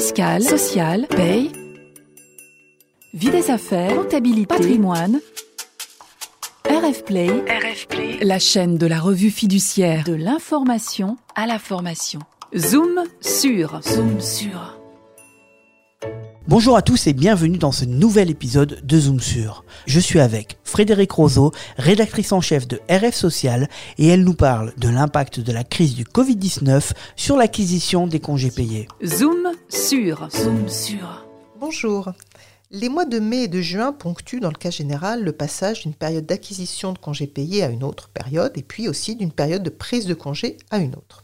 fiscale, sociale, paye, vie des affaires, comptabilité, patrimoine. RF Play, la chaîne de la revue fiduciaire de l'information à la formation. Zoom sur, zoom sur. Bonjour à tous et bienvenue dans ce nouvel épisode de Zoom sur. Je suis avec Frédéric Roseau, rédactrice en chef de RF Social, et elle nous parle de l'impact de la crise du Covid-19 sur l'acquisition des congés payés. Zoom sur, zoom sur. Bonjour. Les mois de mai et de juin ponctuent dans le cas général le passage d'une période d'acquisition de congés payés à une autre période et puis aussi d'une période de prise de congés à une autre.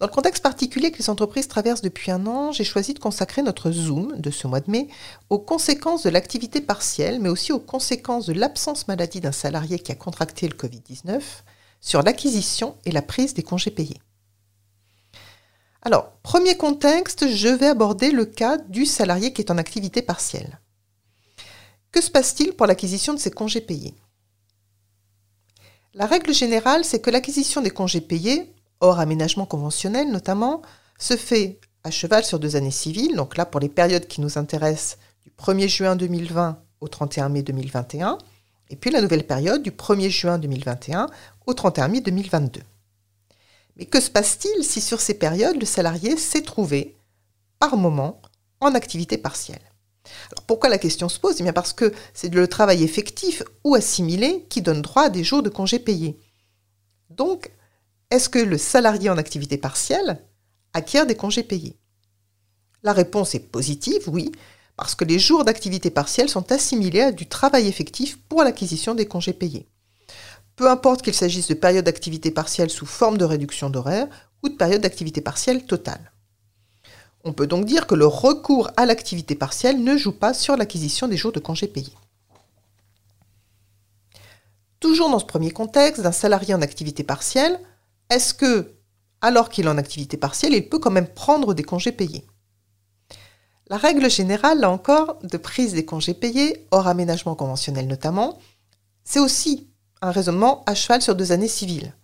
Dans le contexte particulier que les entreprises traversent depuis un an, j'ai choisi de consacrer notre Zoom de ce mois de mai aux conséquences de l'activité partielle, mais aussi aux conséquences de l'absence maladie d'un salarié qui a contracté le Covid-19 sur l'acquisition et la prise des congés payés. Alors, premier contexte, je vais aborder le cas du salarié qui est en activité partielle. Que se passe-t-il pour l'acquisition de ces congés payés? La règle générale, c'est que l'acquisition des congés payés hors aménagement conventionnel notamment, se fait à cheval sur deux années civiles, donc là pour les périodes qui nous intéressent du 1er juin 2020 au 31 mai 2021, et puis la nouvelle période du 1er juin 2021 au 31 mai 2022. Mais que se passe-t-il si sur ces périodes le salarié s'est trouvé par moment en activité partielle? Alors pourquoi la question se pose? Eh bien Parce que c'est le travail effectif ou assimilé qui donne droit à des jours de congés payés. Donc, est-ce que le salarié en activité partielle acquiert des congés payés? La réponse est positive, oui, parce que les jours d'activité partielle sont assimilés à du travail effectif pour l'acquisition des congés payés. Peu importe qu'il s'agisse de période d'activité partielle sous forme de réduction d'horaire ou de période d'activité partielle totale. On peut donc dire que le recours à l'activité partielle ne joue pas sur l'acquisition des jours de congés payés. Toujours dans ce premier contexte, d'un salarié en activité partielle, est-ce que, alors qu'il est en activité partielle, il peut quand même prendre des congés payés? La règle générale, là encore, de prise des congés payés, hors aménagement conventionnel notamment, c'est aussi un raisonnement à cheval sur deux années civiles.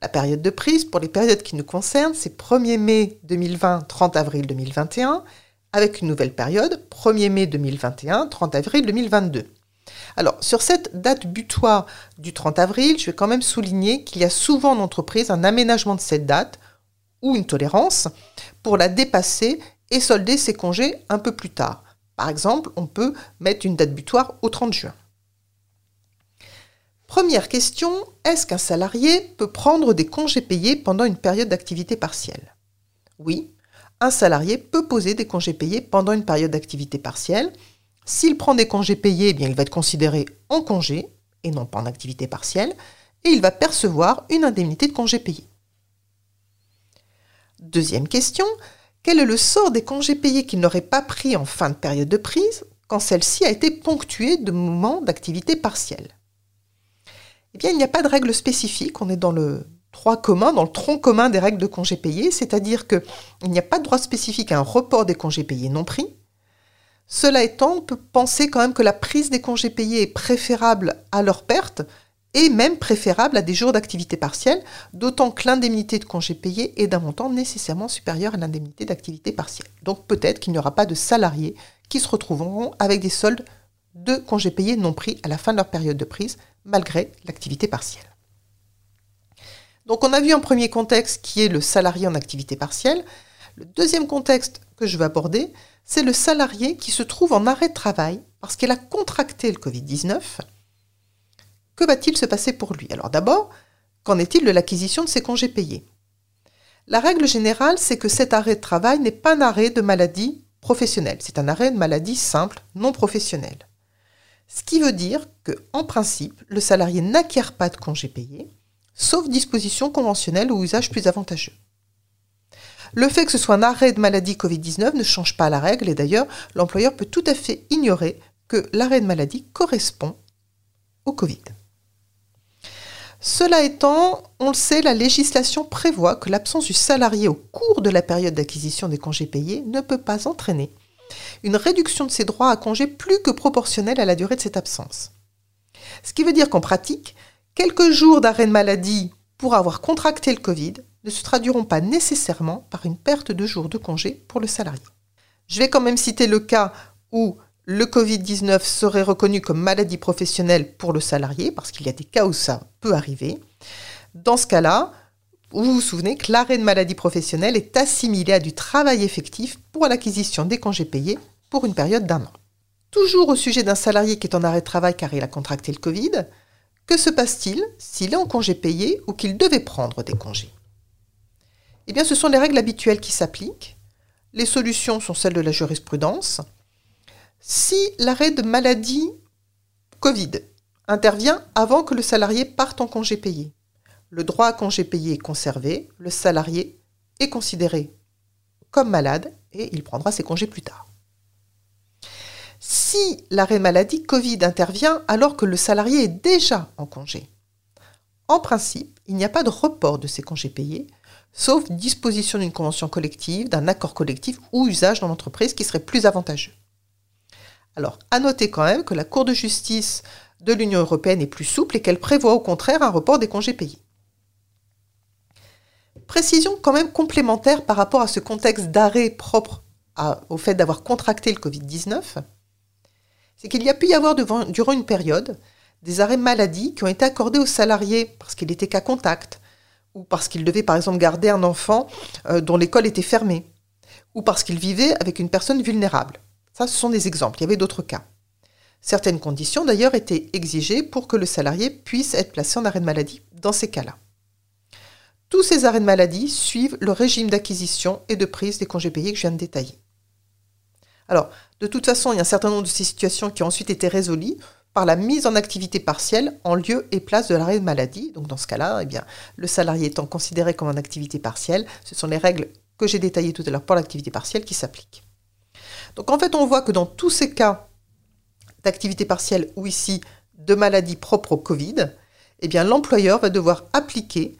La période de prise, pour les périodes qui nous concernent, c'est 1er mai 2020, 30 avril 2021, avec une nouvelle période, 1er mai 2021, 30 avril 2022. Alors, sur cette date butoir du 30 avril, je vais quand même souligner qu'il y a souvent en entreprise un aménagement de cette date ou une tolérance pour la dépasser et solder ses congés un peu plus tard. Par exemple, on peut mettre une date butoir au 30 juin. Première question, est-ce qu'un salarié peut prendre des congés payés pendant une période d'activité partielle? Oui, un salarié peut poser des congés payés pendant une période d'activité partielle s'il prend des congés payés, eh bien, il va être considéré en congé et non pas en activité partielle, et il va percevoir une indemnité de congés payés. Deuxième question, quel est le sort des congés payés qu'il n'aurait pas pris en fin de période de prise quand celle-ci a été ponctuée de moments d'activité partielle? Eh bien, il n'y a pas de règle spécifique, on est dans le droit commun, dans le tronc commun des règles de congés payés, c'est-à-dire qu'il n'y a pas de droit spécifique à un report des congés payés non pris, cela étant, on peut penser quand même que la prise des congés payés est préférable à leur perte et même préférable à des jours d'activité partielle, d'autant que l'indemnité de congés payés est d'un montant nécessairement supérieur à l'indemnité d'activité partielle. Donc peut-être qu'il n'y aura pas de salariés qui se retrouveront avec des soldes de congés payés non pris à la fin de leur période de prise, malgré l'activité partielle. Donc on a vu un premier contexte qui est le salarié en activité partielle. Le deuxième contexte que je vais aborder, c'est le salarié qui se trouve en arrêt de travail parce qu'il a contracté le Covid-19. Que va-t-il se passer pour lui? Alors d'abord, qu'en est-il de l'acquisition de ses congés payés? La règle générale, c'est que cet arrêt de travail n'est pas un arrêt de maladie professionnelle, c'est un arrêt de maladie simple, non professionnelle. Ce qui veut dire que, en principe, le salarié n'acquiert pas de congés payés, sauf dispositions conventionnelles ou usages plus avantageux. Le fait que ce soit un arrêt de maladie Covid-19 ne change pas la règle et d'ailleurs, l'employeur peut tout à fait ignorer que l'arrêt de maladie correspond au Covid. Cela étant, on le sait, la législation prévoit que l'absence du salarié au cours de la période d'acquisition des congés payés ne peut pas entraîner une réduction de ses droits à congés plus que proportionnelle à la durée de cette absence. Ce qui veut dire qu'en pratique, quelques jours d'arrêt de maladie pour avoir contracté le Covid ne se traduiront pas nécessairement par une perte de jours de congé pour le salarié. Je vais quand même citer le cas où le Covid-19 serait reconnu comme maladie professionnelle pour le salarié, parce qu'il y a des cas où ça peut arriver. Dans ce cas-là, vous vous souvenez que l'arrêt de maladie professionnelle est assimilé à du travail effectif pour l'acquisition des congés payés pour une période d'un an. Toujours au sujet d'un salarié qui est en arrêt de travail car il a contracté le Covid, que se passe-t-il s'il est en congé payé ou qu'il devait prendre des congés? Eh ce sont les règles habituelles qui s'appliquent. Les solutions sont celles de la jurisprudence. Si l'arrêt de maladie Covid intervient avant que le salarié parte en congé payé, le droit à congé payé est conservé, le salarié est considéré comme malade et il prendra ses congés plus tard. Si l'arrêt maladie Covid intervient alors que le salarié est déjà en congé, en principe, il n'y a pas de report de ces congés payés, sauf disposition d'une convention collective, d'un accord collectif ou usage dans l'entreprise qui serait plus avantageux. Alors, à noter quand même que la Cour de justice de l'Union européenne est plus souple et qu'elle prévoit au contraire un report des congés payés. Précision quand même complémentaire par rapport à ce contexte d'arrêt propre au fait d'avoir contracté le Covid-19, c'est qu'il y a pu y avoir durant une période des arrêts maladie qui ont été accordés aux salariés parce qu'il était qu'à contact, ou parce qu'il devait par exemple garder un enfant euh, dont l'école était fermée, ou parce qu'il vivait avec une personne vulnérable. Ça, ce sont des exemples. Il y avait d'autres cas. Certaines conditions, d'ailleurs, étaient exigées pour que le salarié puisse être placé en arrêt de maladie dans ces cas-là. Tous ces arrêts de maladie suivent le régime d'acquisition et de prise des congés payés que je viens de détailler. Alors, de toute façon, il y a un certain nombre de ces situations qui ont ensuite été résolues la mise en activité partielle en lieu et place de l'arrêt de maladie. Donc dans ce cas-là, eh le salarié étant considéré comme en activité partielle, ce sont les règles que j'ai détaillées tout à l'heure pour l'activité partielle qui s'appliquent. Donc en fait, on voit que dans tous ces cas d'activité partielle ou ici de maladie propre au Covid, eh l'employeur va devoir appliquer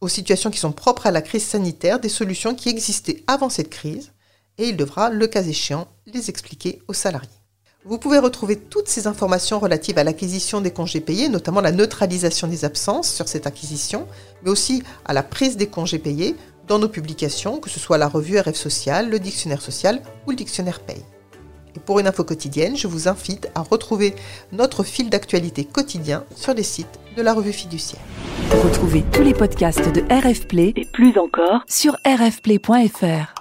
aux situations qui sont propres à la crise sanitaire des solutions qui existaient avant cette crise et il devra, le cas échéant, les expliquer aux salariés. Vous pouvez retrouver toutes ces informations relatives à l'acquisition des congés payés, notamment la neutralisation des absences sur cette acquisition, mais aussi à la prise des congés payés dans nos publications, que ce soit la revue RF Social, le dictionnaire social ou le dictionnaire Paye. Et pour une info quotidienne, je vous invite à retrouver notre fil d'actualité quotidien sur les sites de la revue fiduciaire. Retrouvez tous les podcasts de RF Play et plus encore sur rfplay.fr.